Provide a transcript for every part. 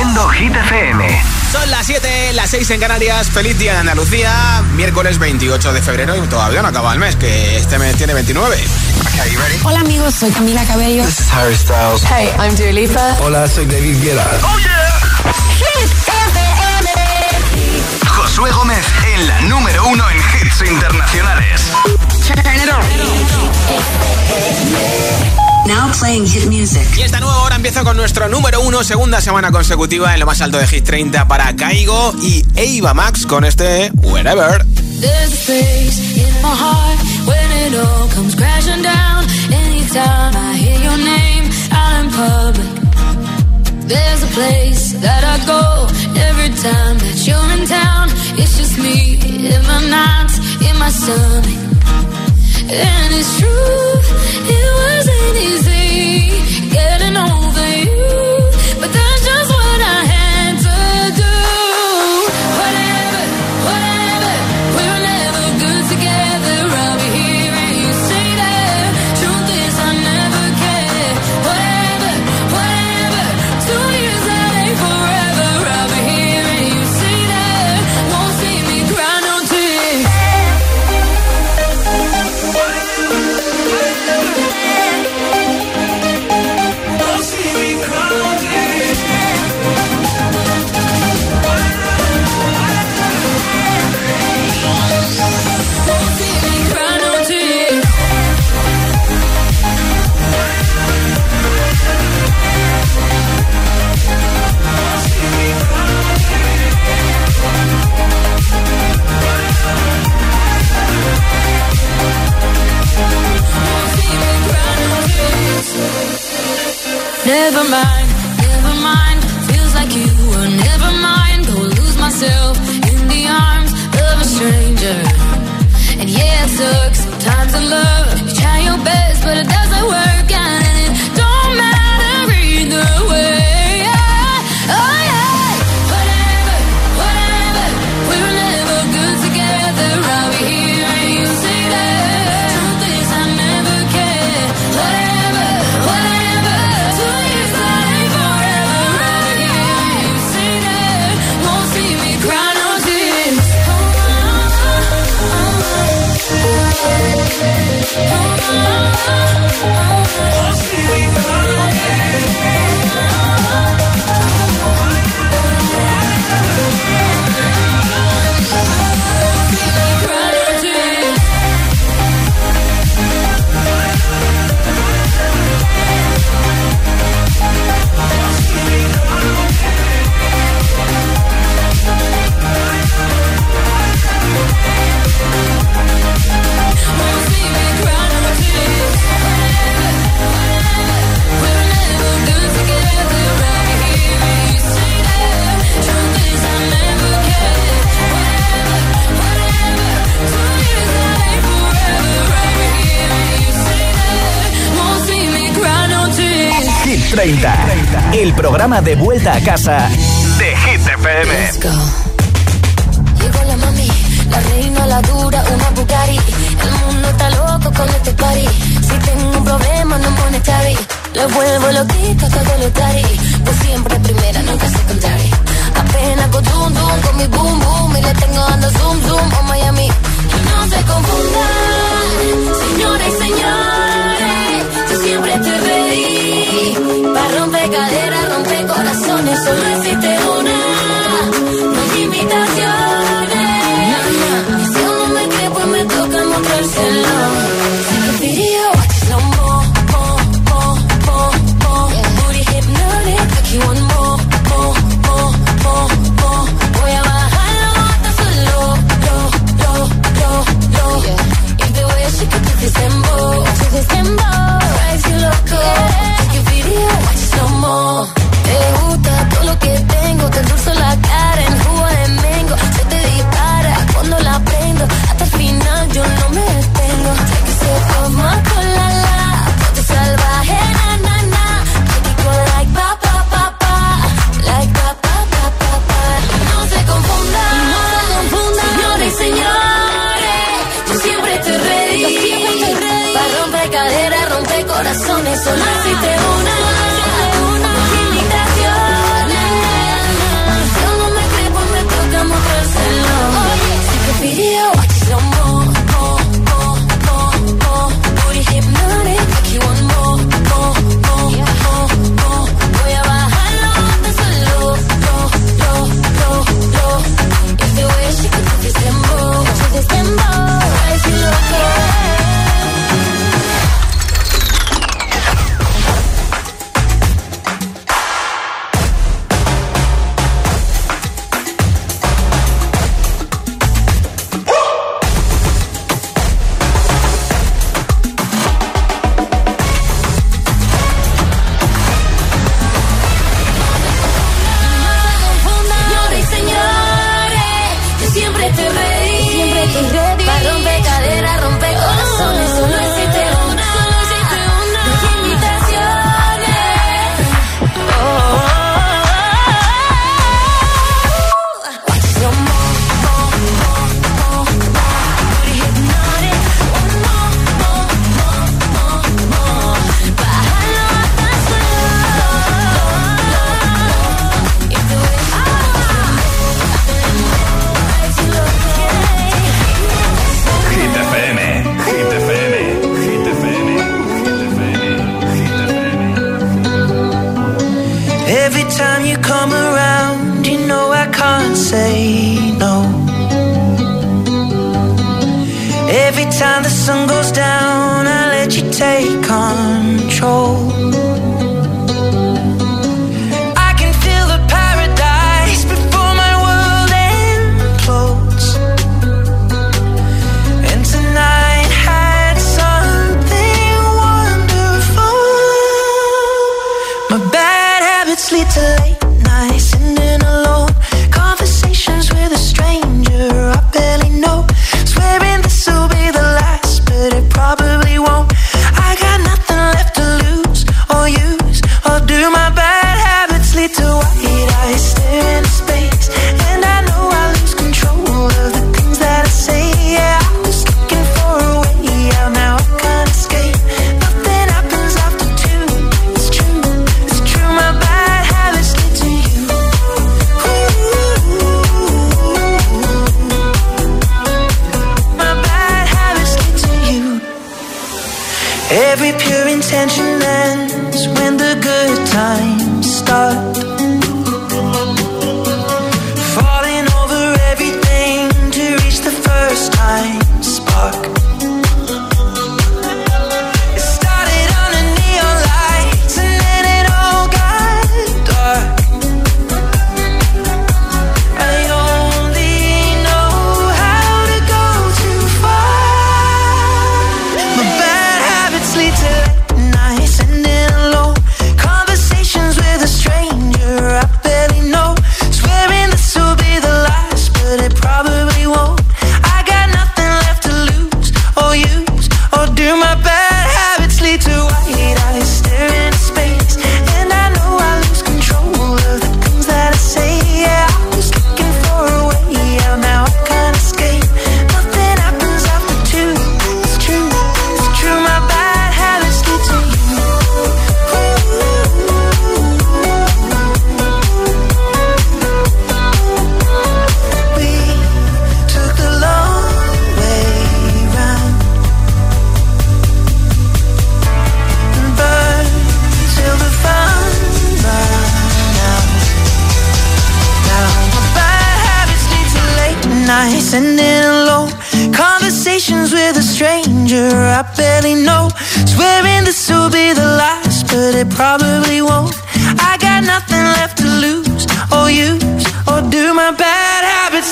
Reproduciendo Hit FM. Son las 7, las 6 en Canarias. Feliz día en Andalucía. Miércoles 28 de febrero y todavía no acaba el mes, que este mes tiene 29. Hola amigos, soy Camila Cabello. This is Harry Styles. Hey, I'm Dua Lipa. Hola, soy David Guetta. ¡Oh, yeah! Hit FM. Josué Gómez en la número uno en hits internacionales. Now playing hit music. Y esta nueva hora empieza con nuestro número uno, segunda semana consecutiva en lo más alto de Hit 30 para Caigo y Eva Max con este Wherever. There's a space in my heart when it all comes crashing down. Anytime I hear your name out in public. There's a place that I go every time that you're in town. It's just me in my nights, in my stomach. And it's true, it wasn't easy getting over Never mind, 30. El programa de vuelta a casa de Hit FM. Llegó la mami, la reina, la dura, una Bugatti. El mundo está loco con este party. Si tengo un problema, no monetary. Lo vuelvo loquito todo lo tari. Pues siempre primera, nunca secondary. Apenas con zoom zoom, con mi boom boom. Y le tengo dando zoom zoom a Miami. Y no se confundan, señores y señores. Siempre estoy ready. Para romper caderas, romper corazones. Solo existe una. No hay imitaciones.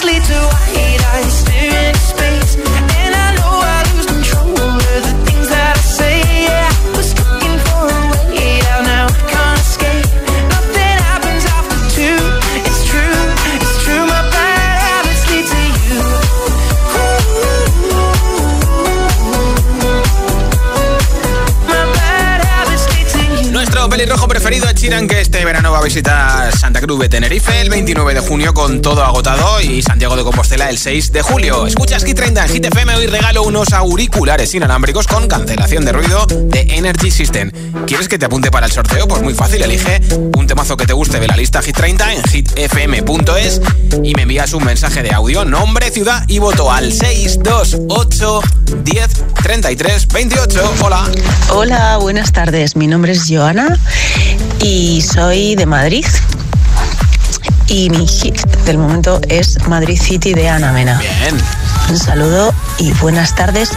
quickly to I verano va a visitar Santa Cruz de Tenerife el 29 de junio con todo agotado y Santiago de Compostela el 6 de julio. Escuchas Hit 30 en Hit FM hoy regalo unos auriculares inalámbricos con cancelación de ruido de Energy System. ¿Quieres que te apunte para el sorteo? Pues muy fácil, elige un temazo que te guste de la lista Hit 30 en hitfm.es y me envías un mensaje de audio, nombre, ciudad y voto al 628 10 33 28. Hola. Hola, buenas tardes. Mi nombre es Joana y soy de Madrid. Y mi hit del momento es Madrid City de Ana Mena. Bien. Un saludo y buenas tardes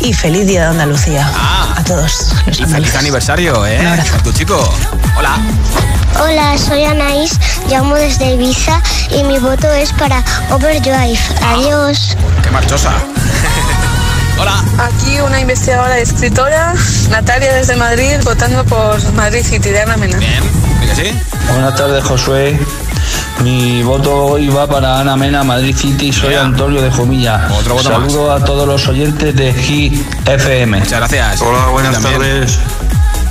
y feliz día de Andalucía Ah. a todos. los Y feliz aniversario, ¿eh? Un abrazo. A tu chico. Hola. Hola, soy Anaís, llamo desde Ibiza y mi voto es para Overdrive. Adiós. Qué marchosa. Hola. Aquí una investigadora y escritora, Natalia desde Madrid, votando por Madrid City de Ana Mena. Bien. ¿Sí? Buenas tardes, Josué. Mi voto hoy va para Ana Mena, Madrid City. Soy Mira. Antonio de Jomilla. Otro voto más. Saludo a todos los oyentes de Hit FM. Muchas gracias. Hola, buenas también. tardes.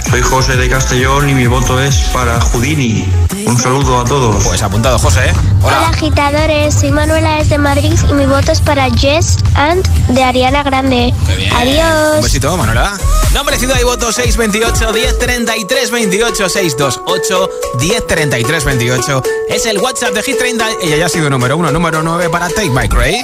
Soy José de Castellón y mi voto es para Houdini. Un saludo a todos. Pues apuntado, José. ¿eh? Hola Hola. agitadores, soy Manuela desde Madrid y mi voto es para Jess and de Ariana Grande. Qué bien. Un Adiós. besito, Manuela. Nombre, ciudad y voto 628 1033 28 628 1033 28. Es el WhatsApp de Hit 30. Ella ya ha sido número uno, número 9 para Take My Cray.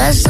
mess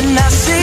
when I see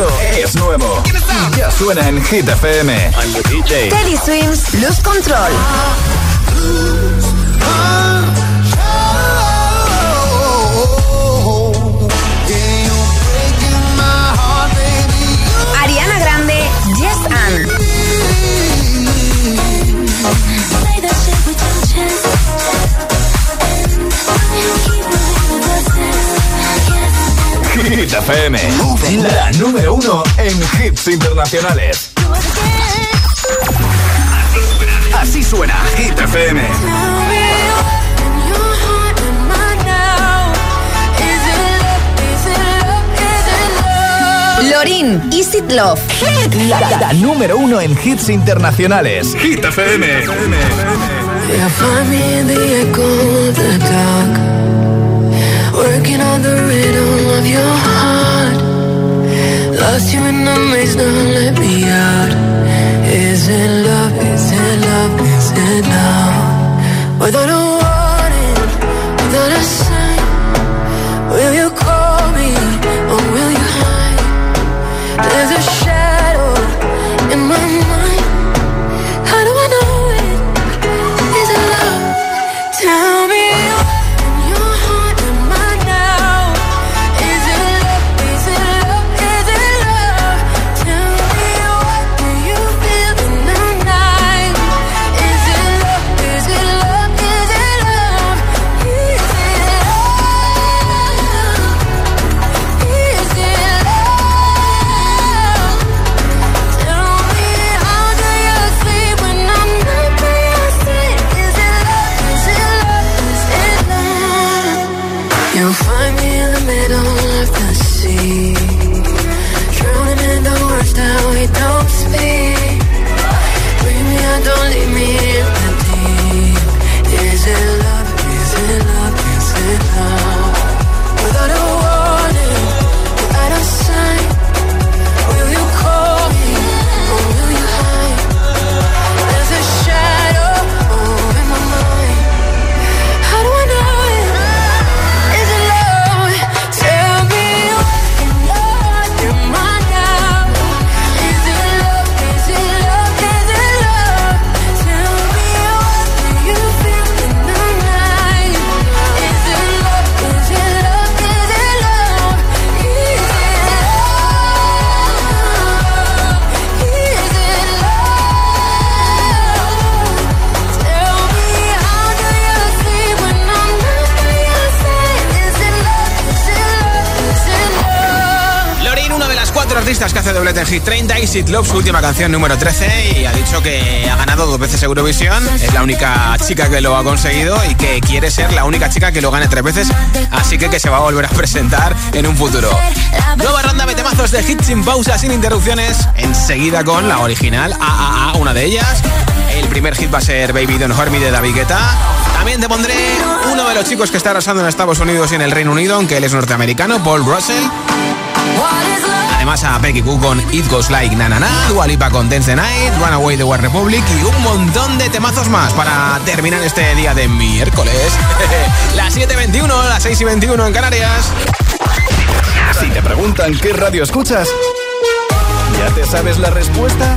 Esto es nuevo. Y ya suena en Hit FM. Teddy Swims, Lose Control. Hit FM. La número uno en hits internacionales. Así suena Hit FM. Lorin, Is It Love. La, la número uno en hits internacionales. Hit FM. Yeah, in the rhythm of your heart. Lost you in the maze, now let me out. Is it love? Is it love? Is it love? Without a Hit 30, Is It Love, su última canción número 13, y ha dicho que ha ganado dos veces Eurovisión, es la única chica que lo ha conseguido y que quiere ser la única chica que lo gane tres veces, así que que se va a volver a presentar en un futuro. Nueva ronda de temazos de hits sin pausa, sin interrupciones, enseguida con la original AAA, una de ellas. El primer hit va a ser Baby Don't Hurt de David Guetta. También te pondré uno de los chicos que está arrasando en Estados Unidos y en el Reino Unido, aunque él es norteamericano, Paul Russell. Además a Becky Cook con It Goes Like Na Na Na, Dua Lipa con Dance Night, Runaway de War Republic y un montón de temazos más para terminar este día de miércoles. las 7.21, las 6.21 en Canarias. Si te preguntan qué radio escuchas, ¿ya te sabes la respuesta?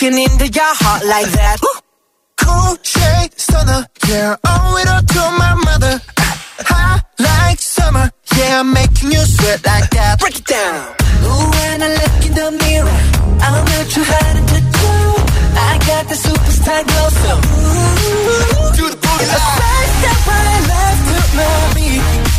Trouble, into your heart like that. Cool shade stunner, yeah, owe it all to my mother. Ah, Hot like summer, yeah, I'm making you sweat like that. Break it down. Ooh, when I look in the mirror, I'm not too hard to do. I got the superstar glow, so ooh, do the booty. A side step right left to my beat.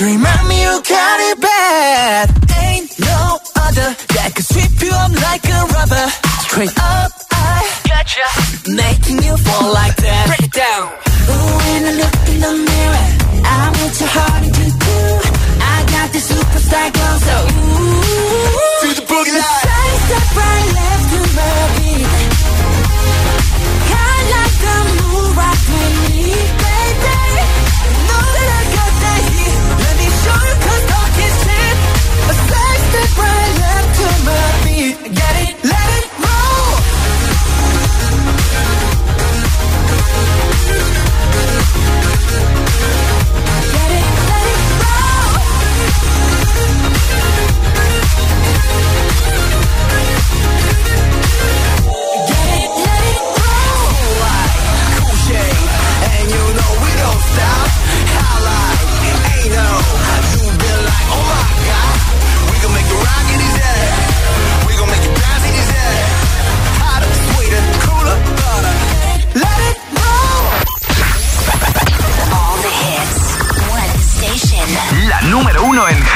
remind me you got it bad. Ain't no other that could sweep you up like a rubber. Straight up, I gotcha. Making you fall like that. Break it down. Ooh, when I look in the mirror, I want your heart and you do. I got this superstar glow, so ooh. Feel the boogie night. Side step right, left to my beat. High like the right up to my feet.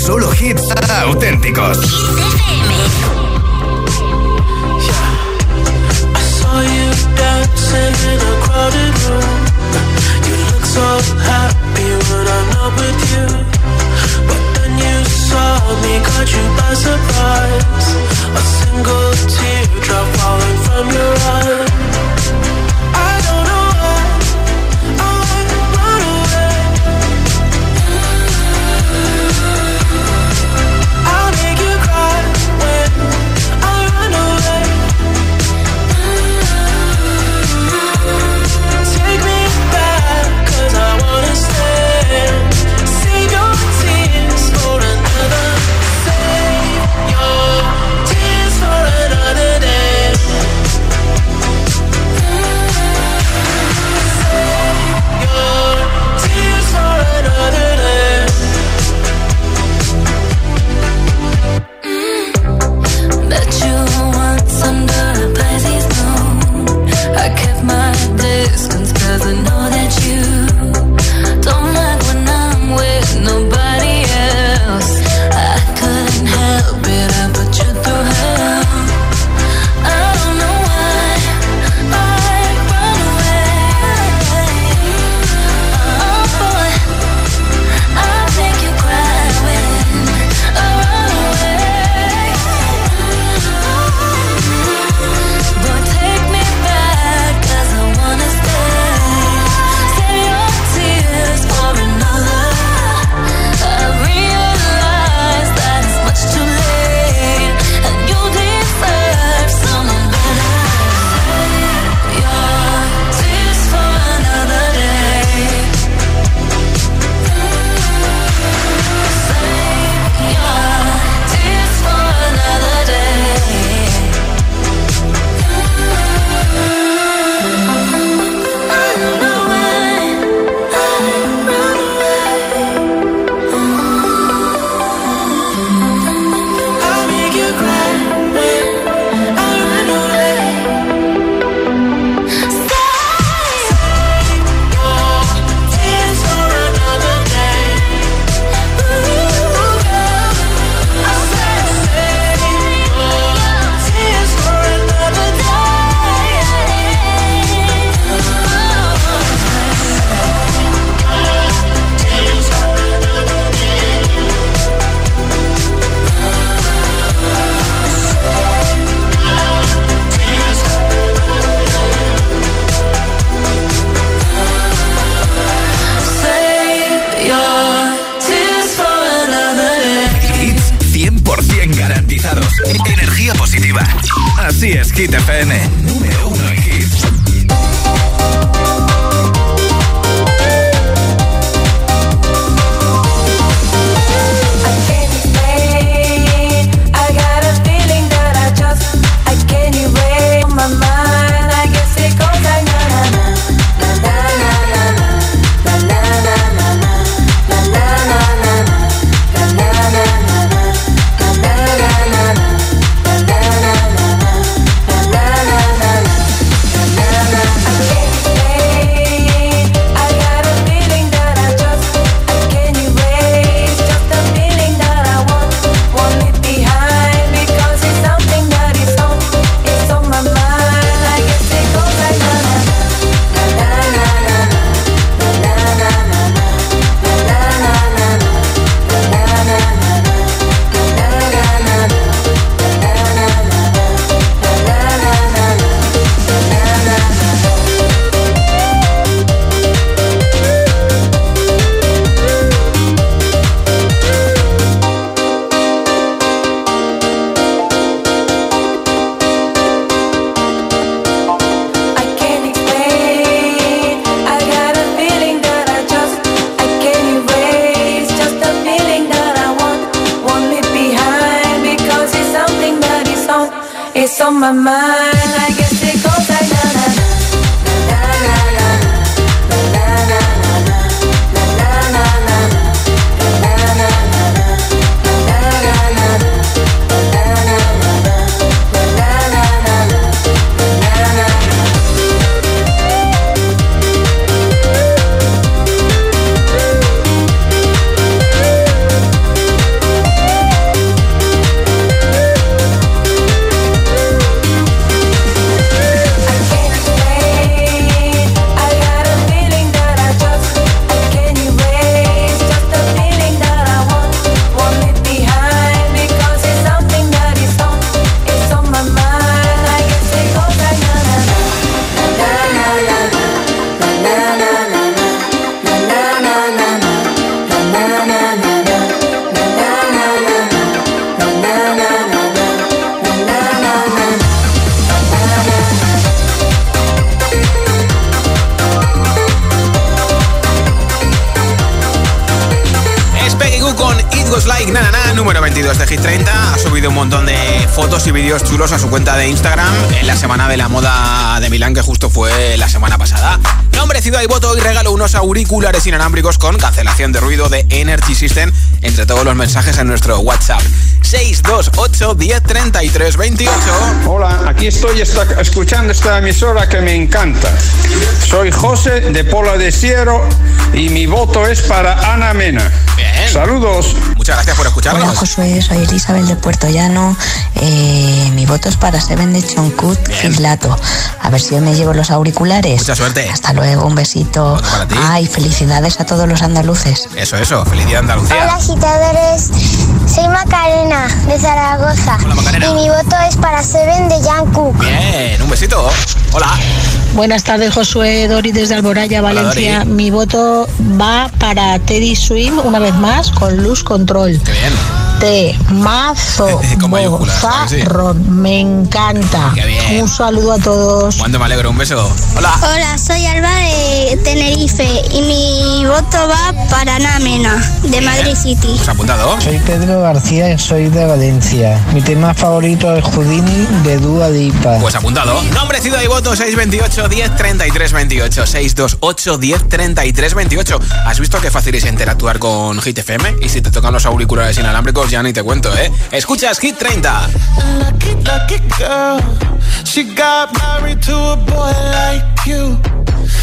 Solo hits auténticos. me caught you by surprise. A single teardrop falling from your eye. I don't know. 22 de Hit 30. Ha subido un montón de fotos y vídeos chulos a su cuenta de Instagram en la semana de la moda de Milán, que justo fue la semana pasada. Nombre, ciudad y voto y regalo unos auriculares inalámbricos con cancelación de ruido de Energy System entre todos los mensajes en nuestro WhatsApp. 628 10 33 28. Hola, aquí estoy esta- escuchando esta emisora que me encanta. Soy José de Pola de Siero y mi voto es para Ana Mena. Saludos. Muchas gracias por escucharnos. Hola Josué, soy Elizabeth de Puerto Llano. Eh, mi voto es para Seven de Choncut Fislato. A ver si hoy me llevo los auriculares. Mucha suerte. Hasta luego, un besito. para ti. Ay, felicidades a todos los andaluces. Eso, eso. Felicidad Andalucía. Hola agitadores, soy Macarena de Zaragoza y mi voto es para Seven de Jungkook. Bien, un besito. Hola. Buenas tardes, Josué Dori desde Alboraya, Hola, Valencia. Mi voto va para Teddy Swim una vez más con Luz Control. Qué bien. De mazo, bozarrón. Me encanta. Qué bien. Un saludo a todos. Cuánto me alegro. Un beso. Hola. Hola, soy Alba de Tenerife y mi voto va para Namena de Madrid City. ¿Has apuntado? Soy Pedro García y soy de Valencia. Mi tema favorito es Houdini de Dua Lipa. Pues apuntado. Nombre, ciudad y voto 628 10 33 28. 628 10 33 28. ¿Has visto qué fácil es interactuar con Hit FM? Y si te tocan los auriculares inalámbricos, ya ni te cuento, ¿eh? Escuchas Hit 30. Lucky, lucky girl. She got married to a boy like you.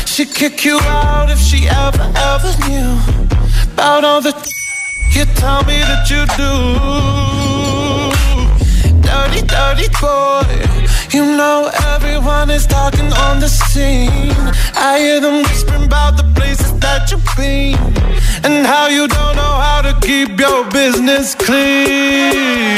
She'd kick you out if she ever, ever knew about all the you tell me that you do. Dirty, dirty boy. You know everyone is talking on the scene. I hear them whispering about the places that you've been and how you don't know how to keep your business clean.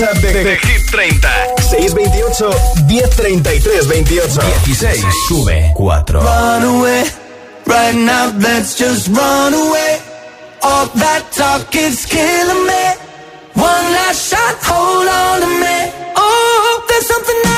WhatsApp de, de, de Hit 30. 628 1033 28. 16. Sube 4. Run away. Right now, let's just run away. All that talk is killing me. One last shot, hold on to me. Oh, there's something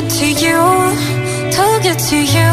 get to you, to get to you.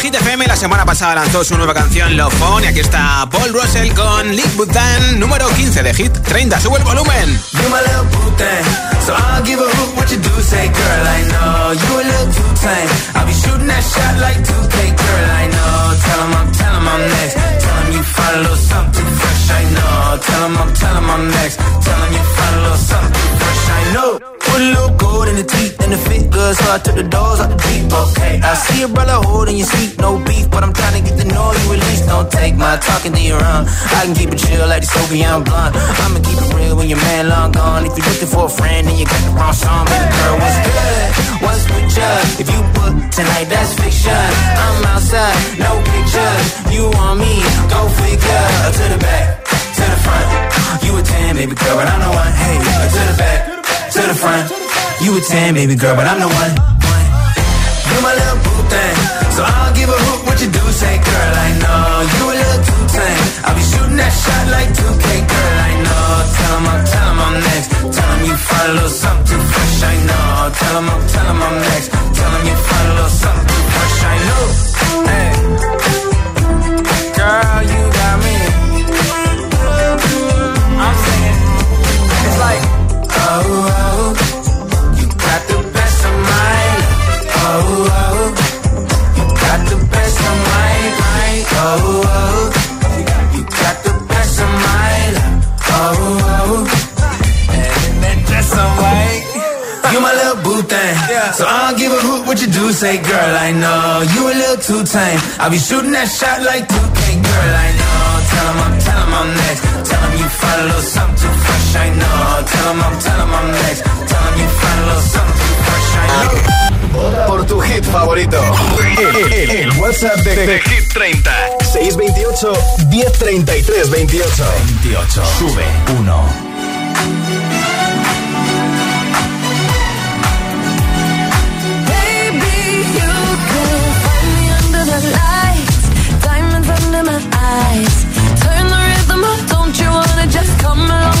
Hit FM la semana pasada lanzó su nueva canción Love Phone y aquí está Paul Russell con Lick Butan, número 15 de Hit 30. Sube el volumen. You my little boo thing, so I'll give a hoot what you do. Say, girl, I know you a little too tame. I'll be shooting that shot like 2K, girl, I know. Tell 'em 'em I'm next. Tell 'em you something fresh, I know. Put a little gold in the teeth and the fit good, so I took the doors out the deep, okay. I see a brother holding your seat, no beef, but I'm trying to get to know you at. Don't take my talking to your own. I can keep it chill like the Soviet blunt. I'ma keep it real when your man long gone. If you're looking for a friend and you got the wrong song, baby girl, what's good? What's with you? If you book tonight, that's fiction. I'm outside, no pictures. You want me? Go figure. To the back, to the front. You a 10, baby girl, but I'm the one. Hey, to the back, to the front. You a 10, baby girl, but I'm the one. You my little boo thing, so I'll give a hoot what you do. Say, girl, I know you a little too tame. I'll be shooting that shot like 2K, girl, I know. Tell 'em I'm, tell 'em I'm next. Tell 'em you find a little something fresh, I know. Tell 'em I'm, tell 'em I'm next. Tell 'em you find a little something fresh, I know. Hey. Girl, you Say, girl, I know you a little too tame. I'll be shooting that shot like 2K, girl, I know. Tell 'em I'm, tell 'em I'm next. Tell 'em you find something fresh, I know. Tell 'em I'm, tell 'em I'm next. Tell 'em you find something fresh, I know. Por tu hit favorito. El, el- WhatsApp de, de Hit 30. 628 1033 28. 28. Sube 1.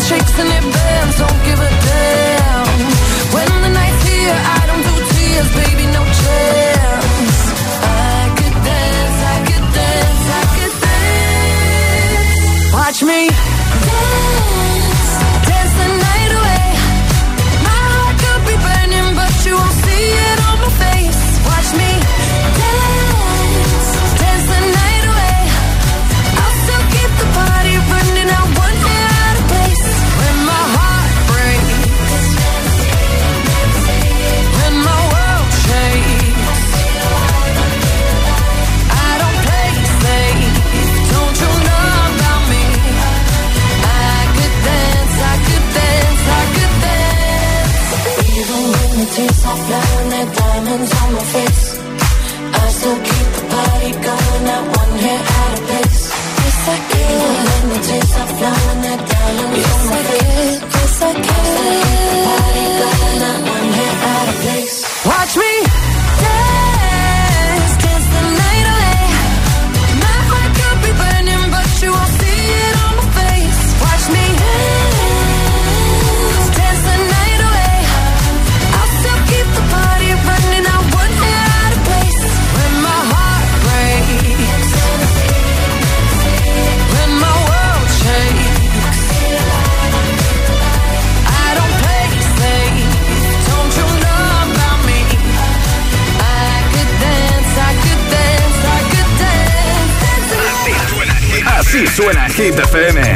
shakes and it bends. Don't give a damn. Hands on my face. I still keep the party going, not one hair out of place. Yes, I can. Even when the tears are flowing, that diamond yes, on my I face. Can. Yes, I can. I still keep the party going, not one hair out of place. Watch me. Así suena Hit FM.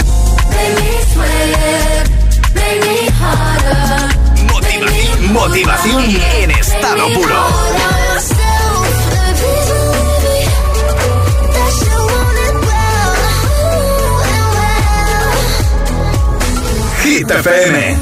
Motivación, motivación en estado puro. Hit FM.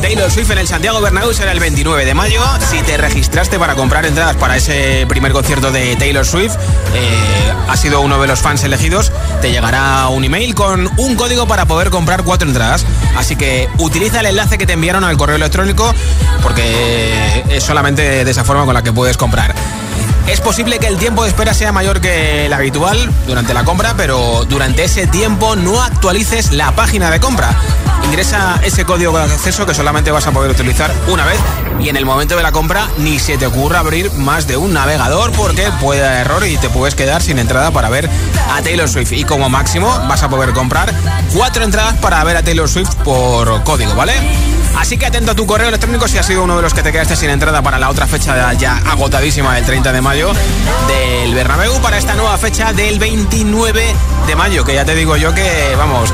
Taylor Swift en el Santiago Bernabéu será el 29 de mayo. Si te registraste para comprar entradas para ese primer concierto de Taylor Swift, eh, has sido uno de los fans elegidos, te llegará un email con un código para poder comprar cuatro entradas. Así que utiliza el enlace que te enviaron al correo electrónico porque es solamente de esa forma con la que puedes comprar. Es posible que el tiempo de espera sea mayor que el habitual durante la compra, pero durante ese tiempo no actualices la página de compra. Ingresa ese código de acceso que solamente vas a poder utilizar una vez y en el momento de la compra ni se te ocurra abrir más de un navegador porque puede dar error y te puedes quedar sin entrada para ver a Taylor Swift. Y como máximo vas a poder comprar cuatro entradas para ver a Taylor Swift por código, ¿vale? Así que atento a tu correo electrónico si has sido uno de los que te quedaste sin entrada para la otra fecha ya agotadísima del 30 de mayo del Bernabéu para esta nueva fecha del 29 de mayo, que ya te digo yo que, vamos,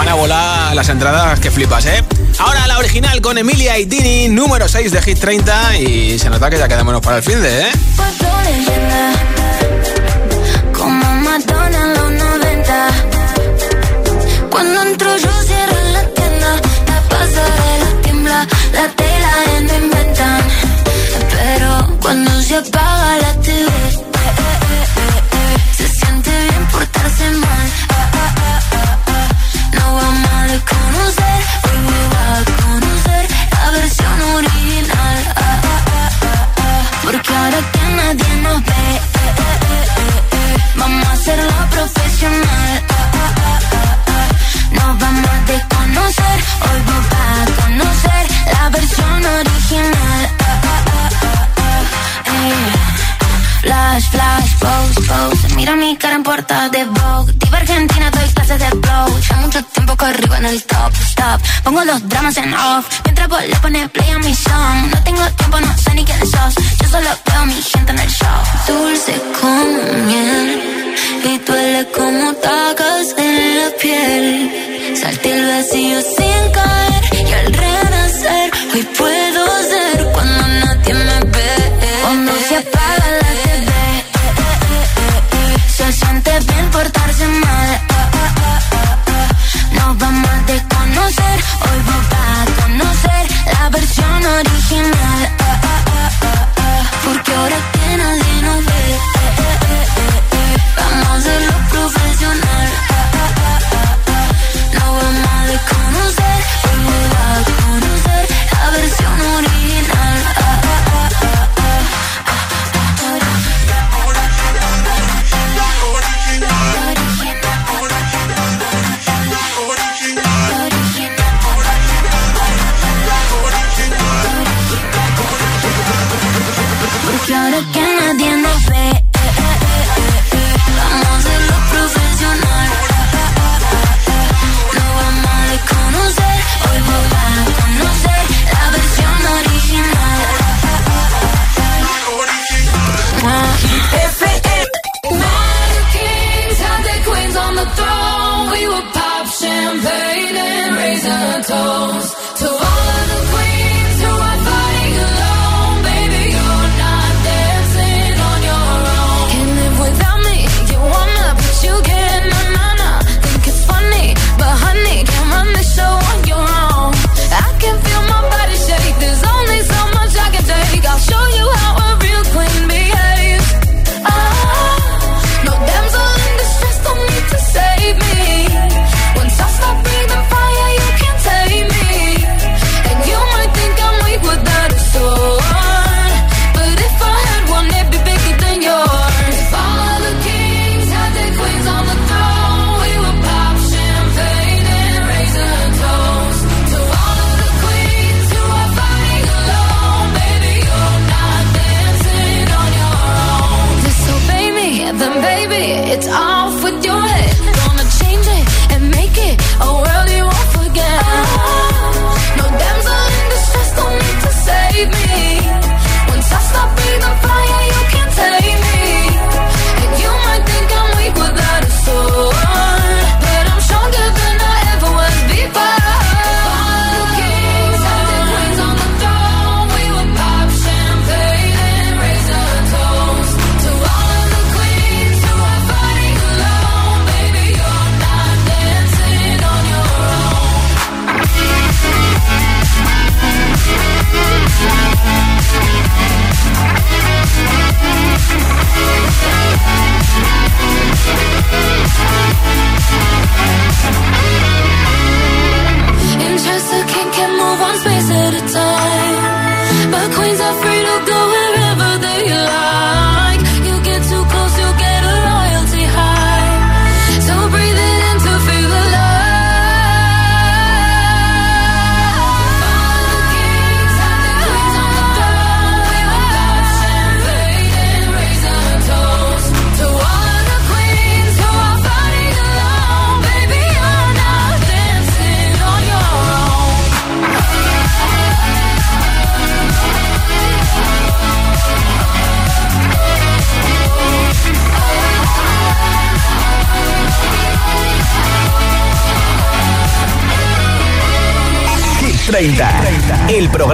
van a volar las entradas que flipas, ¿eh? Ahora la original con Emilia y Dini, número 6 de Hit 30 y se nota que ya queda menos para el fin de, ¿eh? Como Madonna en los 90 Cuando entro yo cierro la tela ya no inventan Pero cuando se apaga la desconocer Hoy me va a conocer La versión original ah, ah, ah, ah, ah. Porque ahora que nadie nos ve eh, eh, eh, eh, eh. Vamos a hacerlo profesional ah, ah, ah, ah, ah. Nos vamos a desconocer Hoy vos vas a conocer Mira mi cara en portada de Vogue. Diva Argentina, doy clases de flow. Ya mucho tiempo que en el top, stop. Pongo los dramas en off. Mientras vos le pones play a mi song. No tengo tiempo, no sé ni quién sos. Yo solo veo mi gente en el show. Dulce como miel. Y duele como tacas en la piel. Salté el vacío sin caer. Y al renacer Hoy puedo ser cuando nadie me ve. Cuando se versión original ah,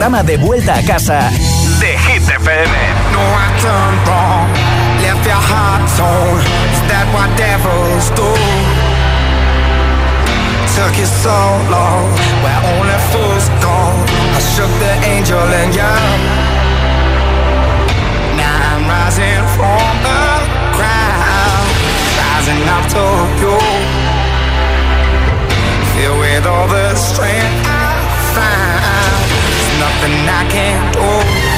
programa de vuelta a casa de Hit FM. No, I turned wrong, left your heart torn. Is that what devils do? Took you so long, where only fools go. I shook the angel and young. Now I'm rising from the rising up to you. With all the strength I find, nothing I can't do.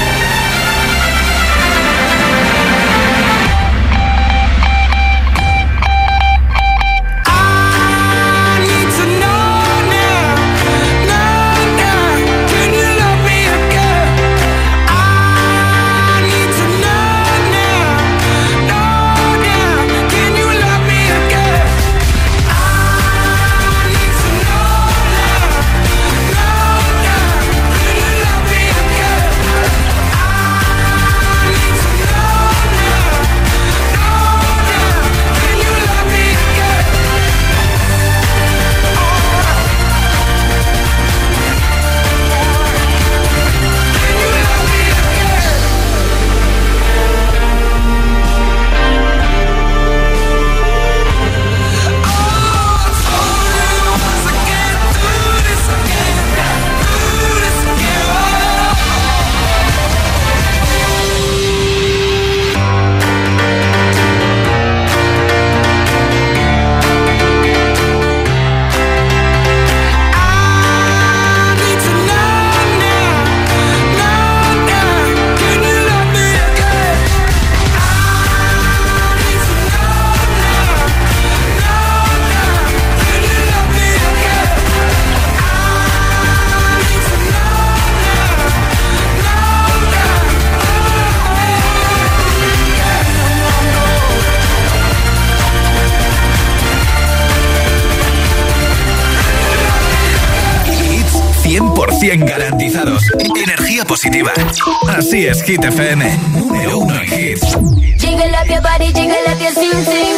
Así es, Hit FM. Número uno en hits. Jingle up your body, jingle up your sing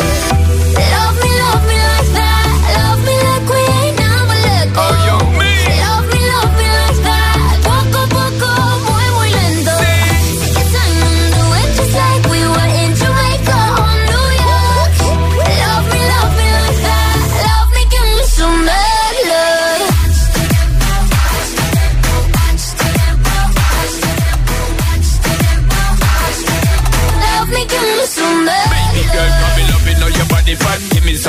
love me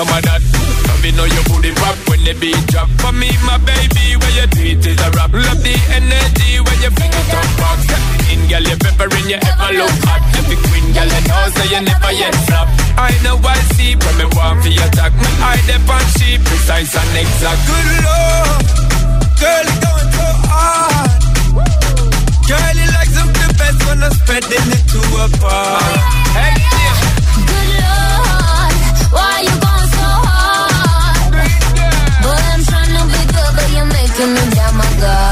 some of that. Love me, know your booty pop when the beat drop. For me, my baby, where your tweet is a rap. Love the energy when you bring it up back. Step in, girl, you pepper in, you ever look hot. Every queen, girl, you know, say you never yet flop. I know I see when me want for your attack. Me eye dep on she precise and exact. Good lord, girl, you going so hard. Girl, you like something best when I'm spreading it to a bar. Hey, yeah. Good lord, gonna die, my God.